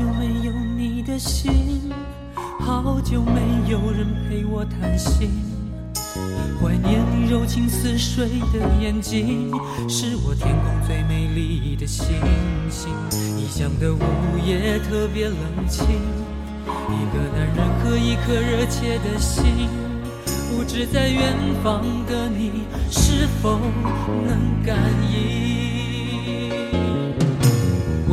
久没有你的心，好久没有人陪我谈心。怀念你柔情似水的眼睛，是我天空最美丽的星星。异乡的午夜特别冷清，一个男人和一颗热切的心，不知在远方的你是否能感应。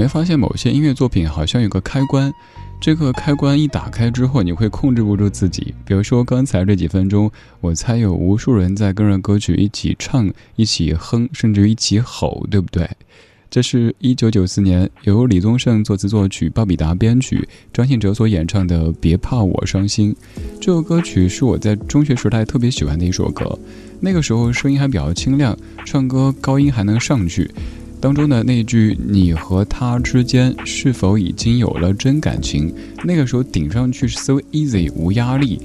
没发现某些音乐作品好像有个开关？这个开关一打开之后，你会控制不住自己。比如说刚才这几分钟，我猜有无数人在跟着歌曲一起唱、一起哼，甚至一起吼，对不对？这是一九九四年由李宗盛作词作曲、鲍比达编曲、张信哲所演唱的《别怕我伤心》。这首歌曲是我在中学时代特别喜欢的一首歌。那个时候声音还比较清亮，唱歌高音还能上去。当中的那句“你和他之间是否已经有了真感情”，那个时候顶上去 so easy 无压力。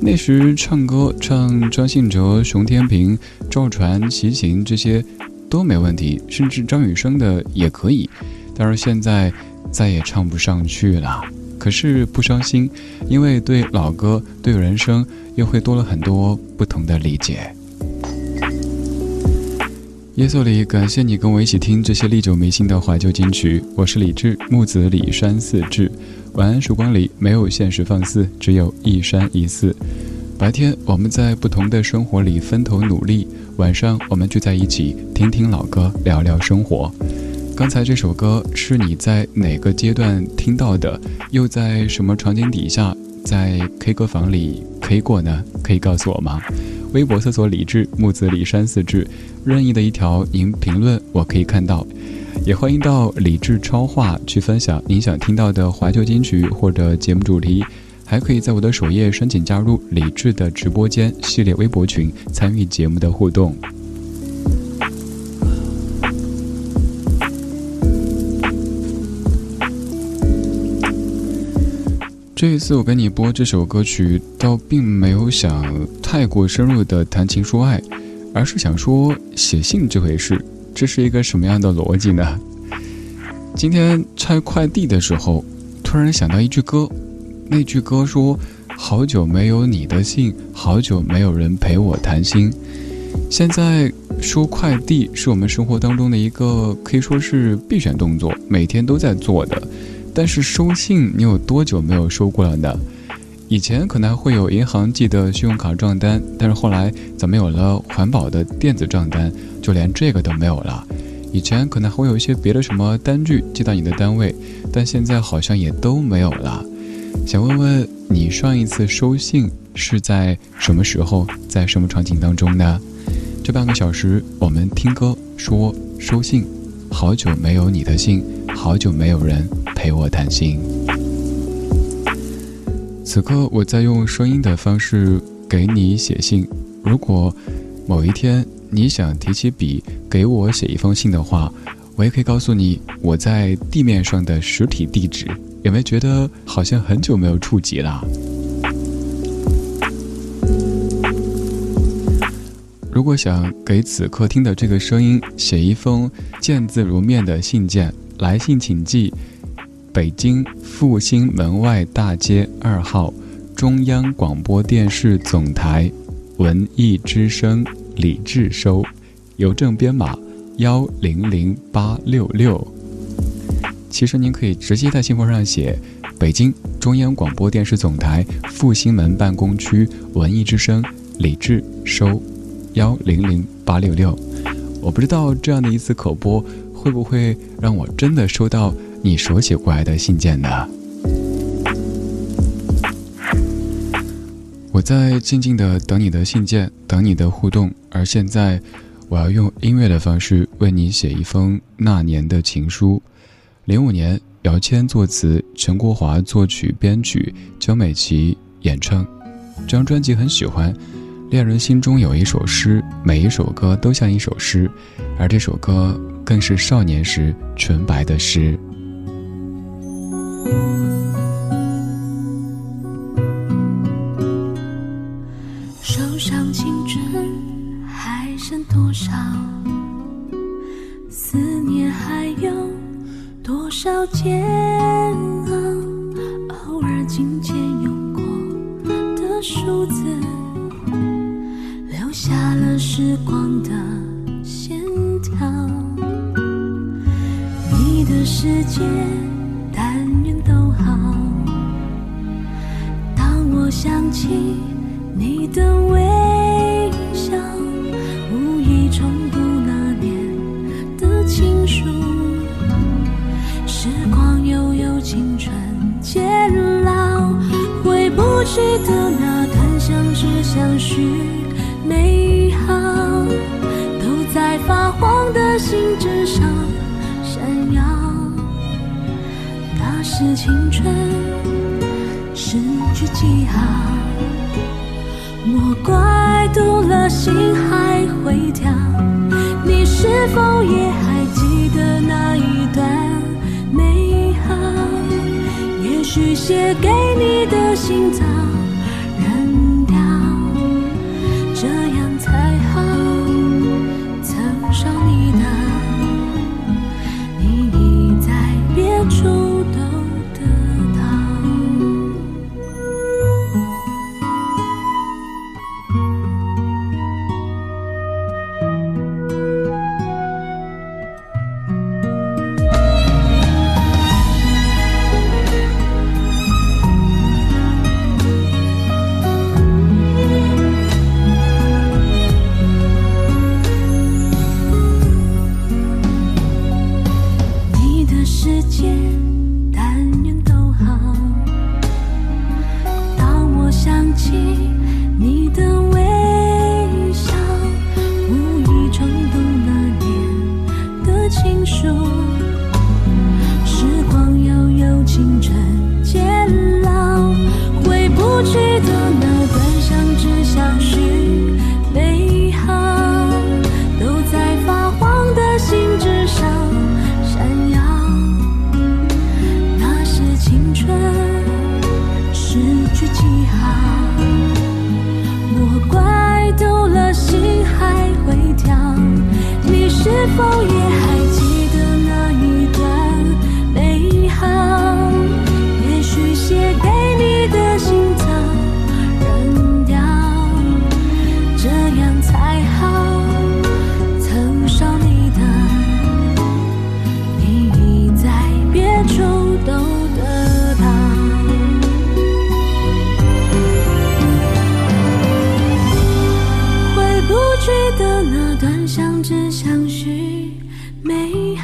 那时唱歌唱张信哲、熊天平、赵传、齐秦这些。都没问题，甚至张雨生的也可以，但是现在再也唱不上去了。可是不伤心，因为对老歌、对人生又会多了很多不同的理解。夜色里，感谢你跟我一起听这些历久弥新的怀旧金曲。我是李志，木子李山寺志。晚安，曙光里没有现实放肆，只有一山一寺。白天我们在不同的生活里分头努力，晚上我们聚在一起听听老歌，聊聊生活。刚才这首歌是你在哪个阶段听到的？又在什么场景底下在 K 歌房里 K 过呢？可以告诉我吗？微博搜索李志木子李山四志，任意的一条您评论我可以看到，也欢迎到李志超话去分享您想听到的怀旧金曲或者节目主题，还可以在我的首页申请加入李志的直播间系列微博群，参与节目的互动。这一次我给你播这首歌曲，倒并没有想太过深入的谈情说爱，而是想说写信这回事，这是一个什么样的逻辑呢？今天拆快递的时候，突然想到一句歌，那句歌说：“好久没有你的信，好久没有人陪我谈心。”现在收快递是我们生活当中的一个可以说是必选动作，每天都在做的。但是收信，你有多久没有收过了呢？以前可能还会有银行寄的信用卡账单，但是后来咱们有了环保的电子账单，就连这个都没有了。以前可能还会有一些别的什么单据寄到你的单位，但现在好像也都没有了。想问问你，上一次收信是在什么时候，在什么场景当中呢？这半个小时，我们听歌说收信。好久没有你的信，好久没有人陪我谈心。此刻我在用声音的方式给你写信。如果某一天你想提起笔给我写一封信的话，我也可以告诉你我在地面上的实体地址。有没有觉得好像很久没有触及了？如果想给此刻听的这个声音写一封见字如面的信件，来信请寄：北京复兴门外大街二号中央广播电视总台文艺之声李志收，邮政编码幺零零八六六。其实您可以直接在信封上写：北京中央广播电视总台复兴门办公区文艺之声李志收。幺零零八六六，我不知道这样的一次口播会不会让我真的收到你手写过来的信件呢？我在静静的等你的信件，等你的互动。而现在，我要用音乐的方式为你写一封那年的情书。零五年，姚谦作词，陈国华作曲编曲，江美琪演唱。这张专辑很喜欢。恋人心中有一首诗，每一首歌都像一首诗，而这首歌更是少年时纯白的诗。相许。美好都在发黄的信纸上闪耀，那是青春失去记号。莫怪读了心还会跳，你是否也还记得那一段美好？也许写给你的信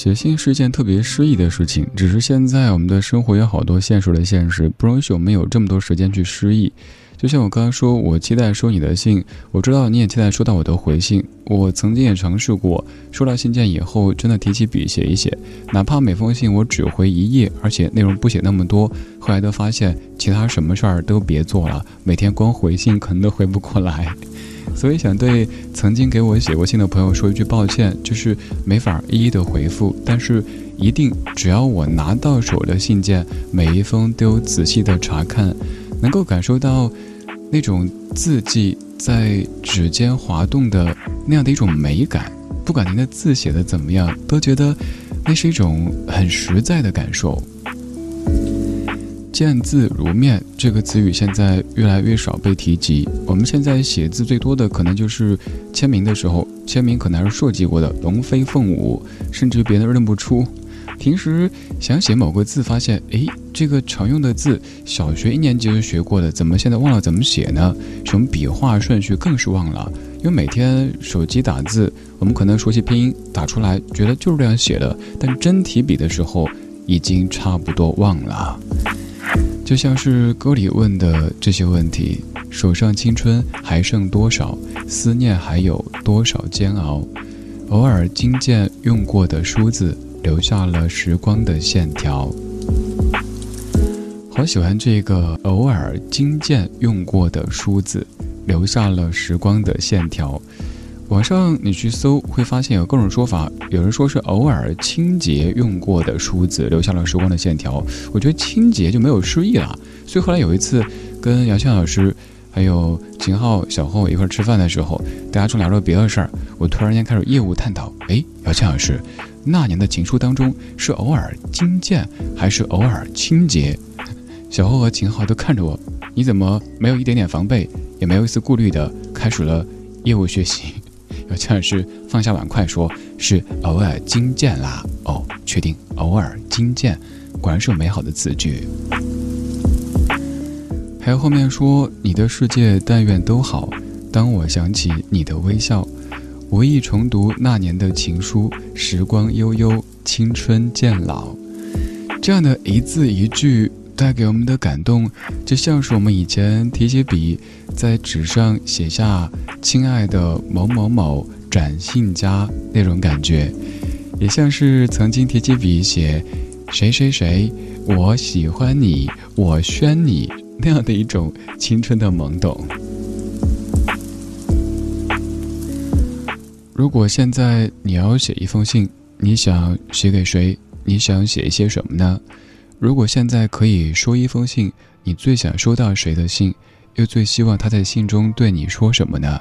写信是一件特别诗意的事情，只是现在我们的生活有好多现实的现实，不容许我们有这么多时间去诗意。就像我刚刚说，我期待收你的信，我知道你也期待收到我的回信。我曾经也尝试过，收到信件以后，真的提起笔写一写，哪怕每封信我只回一页，而且内容不写那么多，后来都发现其他什么事儿都别做了，每天光回信可能都回不过来。所以想对曾经给我写过信的朋友说一句抱歉，就是没法一一的回复，但是一定只要我拿到手的信件，每一封都有仔细的查看，能够感受到那种字迹在指尖滑动的那样的一种美感。不管您的字写的怎么样，都觉得那是一种很实在的感受。见字如面这个词语现在越来越少被提及。我们现在写字最多的可能就是签名的时候，签名可能还是设计过的龙飞凤舞，甚至别人认不出。平时想写某个字，发现诶，这个常用的字，小学一年级就学过的，怎么现在忘了怎么写呢？什么笔画顺序更是忘了。因为每天手机打字，我们可能熟悉拼音，打出来觉得就是这样写的，但真提笔的时候，已经差不多忘了。就像是歌里问的这些问题：手上青春还剩多少？思念还有多少煎熬？偶尔金剑用过的梳子，留下了时光的线条。好喜欢这个偶尔金剑用过的梳子，留下了时光的线条。网上你去搜，会发现有各种说法。有人说是偶尔清洁用过的梳子，留下了时光的线条。我觉得清洁就没有诗意了。所以后来有一次跟姚倩老师，还有秦昊、小后一块吃饭的时候，大家正聊着别的事儿，我突然间开始业务探讨。哎，姚倩老师，那年的情书当中是偶尔金剑，还是偶尔清洁？小后和秦昊都看着我，你怎么没有一点点防备，也没有一丝顾虑的开始了业务学习？有钱老师放下碗筷，说是偶尔惊见啦。哦，确定偶尔惊见，果然是有美好的词句。还有后面说你的世界但愿都好，当我想起你的微笑，无意重读那年的情书，时光悠悠，青春渐老。这样的一字一句带给我们的感动，就像是我们以前提起笔，在纸上写下“亲爱的某某某，展信佳”那种感觉，也像是曾经提起笔写“谁谁谁，我喜欢你，我宣你”那样的一种青春的懵懂。如果现在你要写一封信，你想写给谁？你想写一些什么呢？如果现在可以说一封信，你最想收到谁的信？又最希望他在信中对你说什么呢？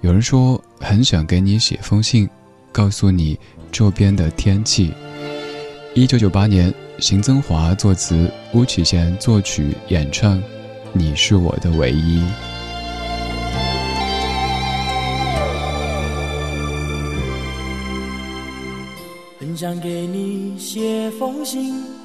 有人说很想给你写封信，告诉你周边的天气。一九九八年，邢增华作词，巫启贤作曲演唱，《你是我的唯一》。很想给你写封信，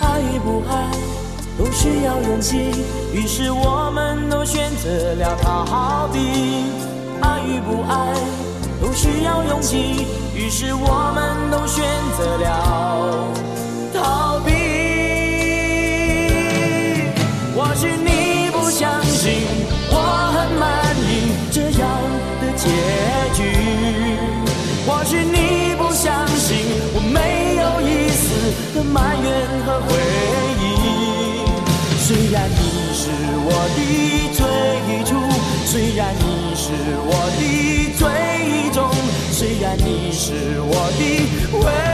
爱与不爱，都需要勇气，于是我们都选择了逃避。爱与不爱都需要勇气，于是我们都选择了是我的最初，虽然你是我的最终，虽然你是我的唯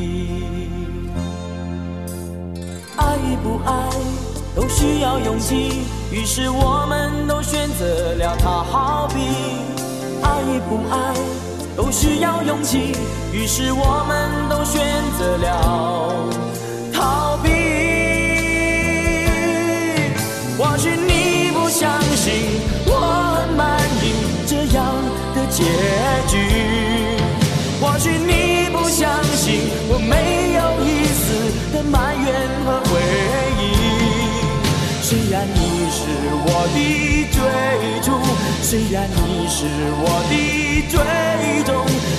爱与不爱都需要勇气，于是我们都选择了逃避。爱与不爱都需要勇气，于是我们都选择了的追逐，虽然你是我的最终，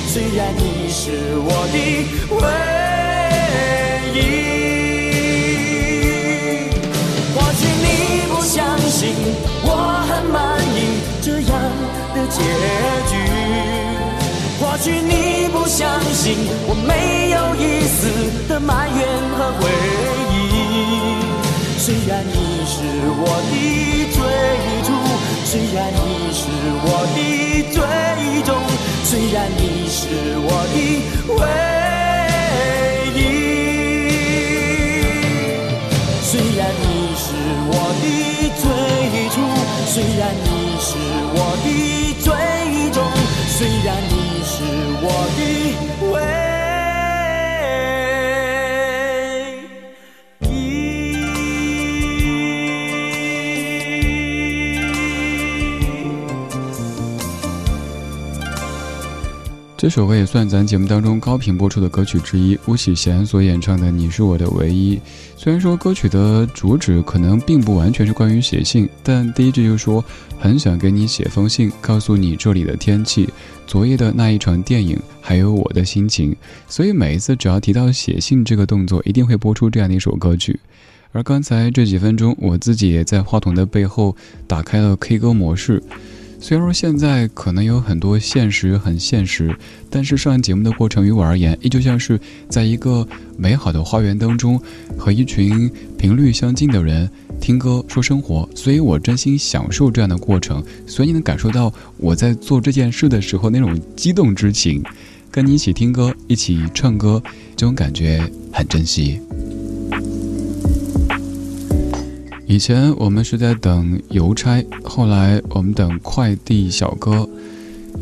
虽然你是我的唯一。或许你不相信我很满意这样的结局，或许你不相信我没有一丝的埋怨和回忆。虽然你是我的最初，虽然你是我的最终，虽然你是我的唯一。虽然你是我的最初，虽然你是我的这首歌也算咱节目当中高频播出的歌曲之一，巫启贤所演唱的《你是我的唯一》。虽然说歌曲的主旨可能并不完全是关于写信，但第一句就说很想给你写封信，告诉你这里的天气、昨夜的那一场电影，还有我的心情。所以每一次只要提到写信这个动作，一定会播出这样的一首歌曲。而刚才这几分钟，我自己也在话筒的背后打开了 K 歌模式。虽然说现在可能有很多现实很现实，但是上节目的过程于我而言，依旧像是在一个美好的花园当中，和一群频率相近的人听歌说生活。所以我真心享受这样的过程，所以你能感受到我在做这件事的时候那种激动之情，跟你一起听歌，一起唱歌，这种感觉很珍惜。以前我们是在等邮差，后来我们等快递小哥。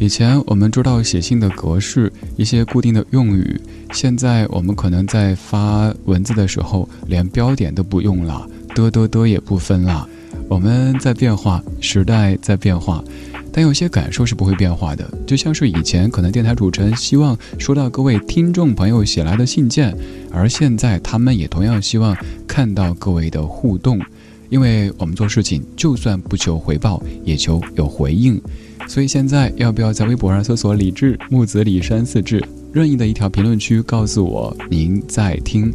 以前我们知道写信的格式，一些固定的用语。现在我们可能在发文字的时候，连标点都不用了，嘚嘚嘚也不分了。我们在变化，时代在变化，但有些感受是不会变化的。就像是以前可能电台主持人希望收到各位听众朋友写来的信件，而现在他们也同样希望看到各位的互动。因为我们做事情就算不求回报，也求有回应。所以现在要不要在微博上搜索“李志木子李山四志”，任意的一条评论区告诉我您在听。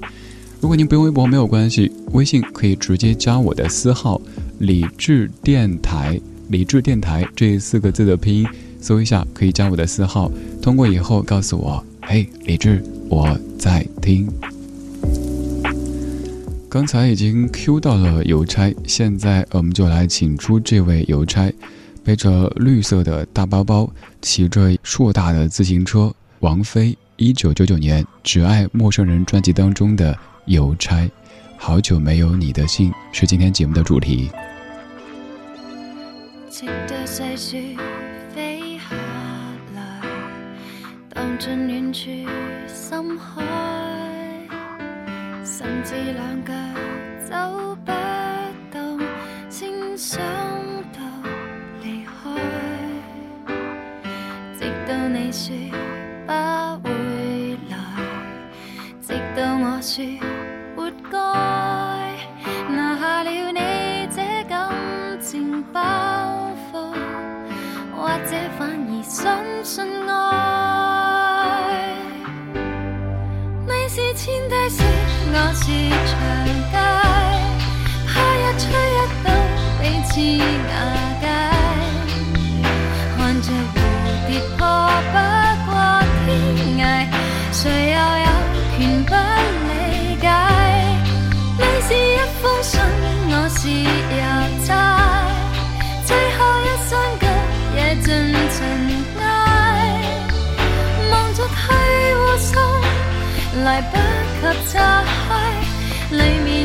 如果您不用微博没有关系，微信可以直接加我的私号“李志电台”，“李志电台”这四个字的拼音，搜一下可以加我的私号。通过以后告诉我，嘿，李志，我在听。刚才已经 Q 到了邮差，现在我们就来请出这位邮差，背着绿色的大包包，骑着硕大的自行车。王菲，一九九九年《只爱陌生人》专辑当中的邮差，好久没有你的信，是今天节目的主题。直到细雪飞下来，荡进远处深海。甚至两脚走不动，先想到离开。直到你说不会来，直到我说活该，拿下了你这感情包袱，或者反而相信爱。你是千低雪。我是长街，怕一吹一到彼此瓦解。看着蝴蝶破不过天涯，谁又有权不理解？你是一封信，我是邮差，最后一双脚也尽尘来不及拆开，里面